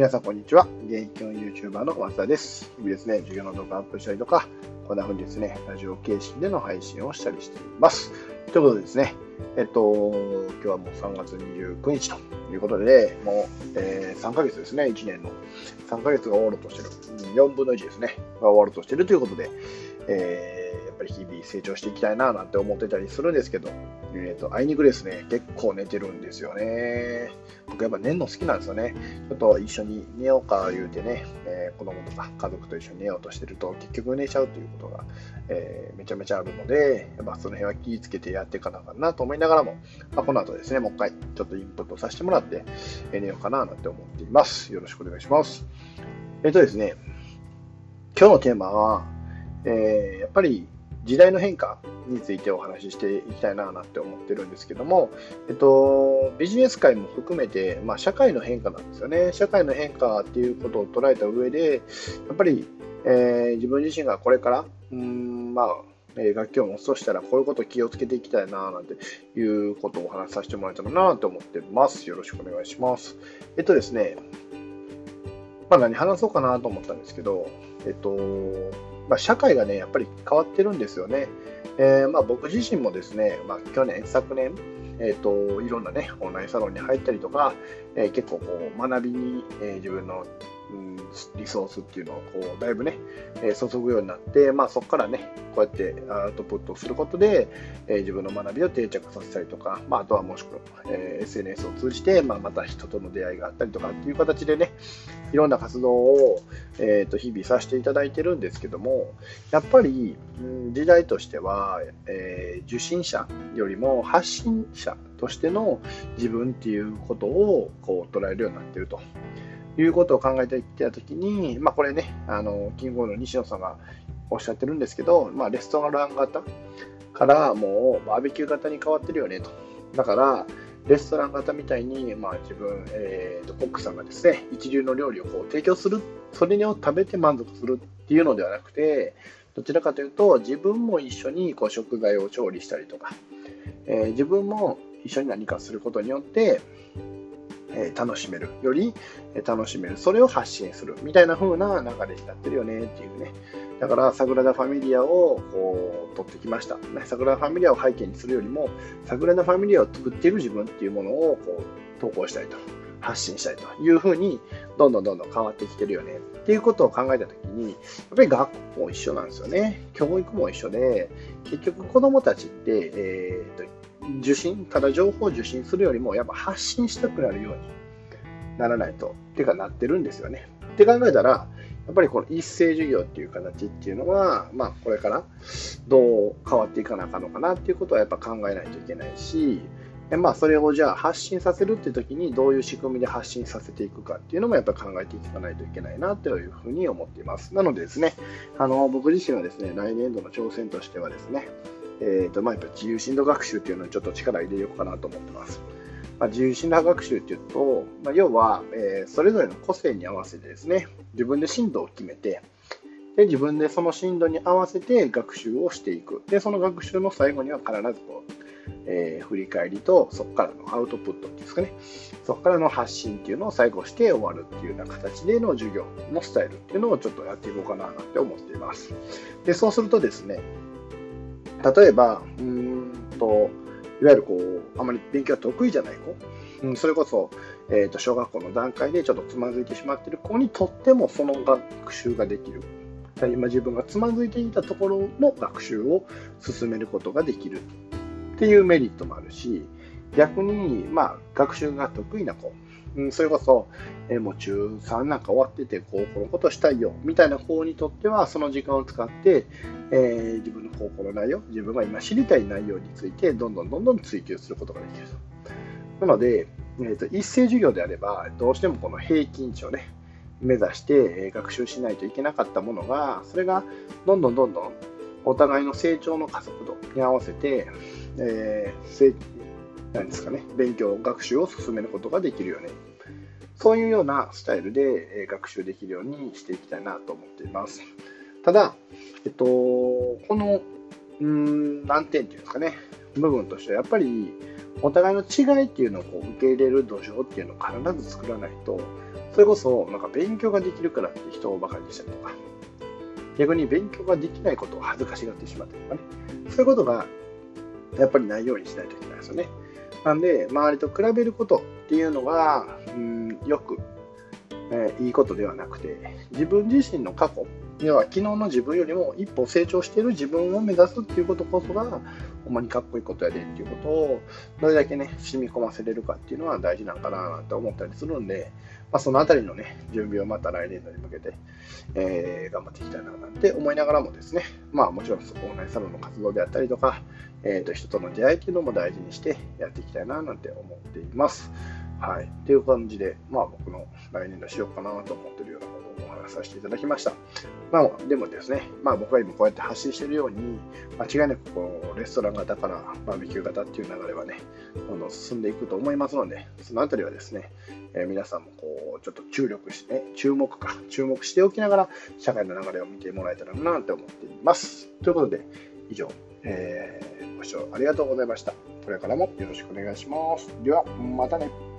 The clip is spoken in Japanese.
皆さん、こんにちは。現役教員 YouTuber の松田です。日々ですね、授業の動画アップしたりとか、こんな風にですね、ラジオ形式での配信をしたりしています。ということでですね、えっと、今日はもう3月29日ということで、もう、えー、3ヶ月ですね、1年の3ヶ月が終わろうとしてる、4分の1ですね、が終わろうとしてるということで、えー、ぱり日々成長していきたいななんて思ってたりするんですけど、えーと、あいにくですね、結構寝てるんですよね。僕やっぱ寝るの好きなんですよね。ちょっと一緒に寝ようか言うてね、えー、子供とか家族と一緒に寝ようとしてると結局寝ちゃうということが、えー、めちゃめちゃあるので、やっぱその辺は気をつけてやっていかなあかんなと思いながらも、まあ、この後ですね、もう一回ちょっとインプットさせてもらって、寝ようかななんて思っています。よろしくお願いします。えっ、とですね、今日のテーマは、えやっぱり時代の変化についてお話ししていきたいななんて思ってるんですけども、えっと、ビジネス界も含めて、まあ、社会の変化なんですよね。社会の変化っていうことを捉えた上で、やっぱり、えー、自分自身がこれから、うん、まあ、え楽器を持つとしたらこういうこと気をつけていきたいななんていうことをお話しさせてもらえたらなと思ってます。よろしくお願いします。えっとですね、まあ、何話そうかなと思ったんですけど、えっと、まあ、社会がね、やっぱり変わってるんですよね。えー、まあ、僕自身もですね、まあ、去年、昨年、えーと、いろんなね、オンラインサロンに入ったりとか、えー、結構こう学びに、えー、自分のうん、リソースっていうのをこうだいぶね、えー、注ぐようになって、まあ、そこからね、こうやってアウトプットすることで、えー、自分の学びを定着させたりとか、まあ、あとはもしくは、えー、SNS を通じて、まあ、また人との出会いがあったりとかっていう形でね、いろんな活動を、えー、と日々させていただいてるんですけども、やっぱり、うん、時代としては、えー、受信者よりも発信者としての自分っていうことをこう捉えるようになってると。いうことを考えていったときに、まあ、これね、あの、キングオブの西野さんがおっしゃってるんですけど、まあ、レストラン型からもうバーベキュー型に変わってるよねと。だから、レストラン型みたいに、まあ、自分、えーと、コックさんがですね、一流の料理をこう提供する、それを食べて満足するっていうのではなくて、どちらかというと、自分も一緒にこう食材を調理したりとか、えー、自分も一緒に何かすることによって、え楽しめるより楽しめるそれを発信するみたいな風な流れになってるよねっていうね。だからサグラダ・ファミリアをこう取ってきました、ね、サグラダ・ファミリアを背景にするよりもサグラダ・ファミリアを作っている自分っていうものをこう投稿したいと発信したいというふうにどんどんどんどん変わってきてるよね。っていうことを考えたときにやっぱり学校も一緒なんですよね。教育も一緒で結局子どもたちって、えー受信、ただ情報を受信するよりも、やっぱ発信したくなるようにならないと、っていうかなってるんですよね。って考えたら、やっぱりこの一斉授業っていう形っていうのは、まあ、これからどう変わっていかなあかんのかなっていうことはやっぱ考えないといけないし、まあ、それをじゃあ発信させるっていう時にどういう仕組みで発信させていくかっていうのもやっぱ考えていかないといけないなというふうに思っています。なのでですね、あの僕自身はですね、来年度の挑戦としてはですね、えーとまあ、やっぱ自由進路学習っていうのにちょっと力入れようかなと思ってます。まあ、自由進路学習っていうと、まあ、要は、えー、それぞれの個性に合わせてですね、自分で進路を決めて、で自分でその進路に合わせて学習をしていく。で、その学習の最後には必ずこう、えー、振り返りと、そこからのアウトプットっていうんですかね、そこからの発信っていうのを最後して終わるっていうような形での授業のスタイルっていうのをちょっとやっていこうかななんて思っています。で、そうするとですね、例えば、うんと、いわゆるこう、あまり勉強が得意じゃない子、うん、それこそ、えー、と小学校の段階でちょっとつまずいてしまっている子にとってもその学習ができる。今自分がつまずいていたところの学習を進めることができるっていうメリットもあるし、逆に、まあ、学習が得意な子、うん、それこそ、えー、もう中3なんか終わってて、高校のことしたいよ、みたいな子にとっては、その時間を使って、えー、自分の高校の内容、自分が今知りたい内容について、どんどんどんどん追求することができる。なので、えーと、一斉授業であれば、どうしてもこの平均値をね、目指して学習しないといけなかったものが、それがどんどんどんどんお互いの成長の加速度に合わせて、えー、なんですかね、勉強、学習を進めることができるよね。そういうようなスタイルで学習できるようにしていきたいなと思っています。ただ、えっと、この、うん、難点っていうんですかね、部分としてはやっぱりお互いの違いっていうのをこう受け入れる土壌っていうのを必ず作らないと、それこそ、なんか勉強ができるからって人を馬鹿にしたりとか、逆に勉強ができないことを恥ずかしがってしまったりとかね、そういうことがやっぱりないようにしないといけないですよね。なんで、周りと比べることっていうのが、うん、よく、えー、いいことではなくて、自分自身の過去、要は昨日の自分よりも一歩成長している自分を目指すっていうことこそが、ほんまにかっこいいことやでっていうことを、どれだけね、染み込ませれるかっていうのは大事なんかななんて思ったりするんで、まあ、そのあたりのね、準備をまた来年度に向けて、えー、頑張っていきたいななんて思いながらもですね、まあもちろんオンラインサロンの活動であったりとか、えー、と人との出会いっていうのも大事にしてやっていきたいななんて思っています。はい。っていう感じで、まあ僕の来年度しようかなと思ってるようなことをお話しさせていただきました。まあでもですね、まあ僕が今こうやって発信してるように、間違いなくこうレストラン型からバーベキュー型っていう流れはね、どんどん進んでいくと思いますので、そのあたりはですね、えー、皆さんもこうちょっと注力して、ね、注目か、注目しておきながら社会の流れを見てもらえたらなと思っています。ということで、以上、えー、ご視聴ありがとうございました。これからもよろしくお願いします。では、またね。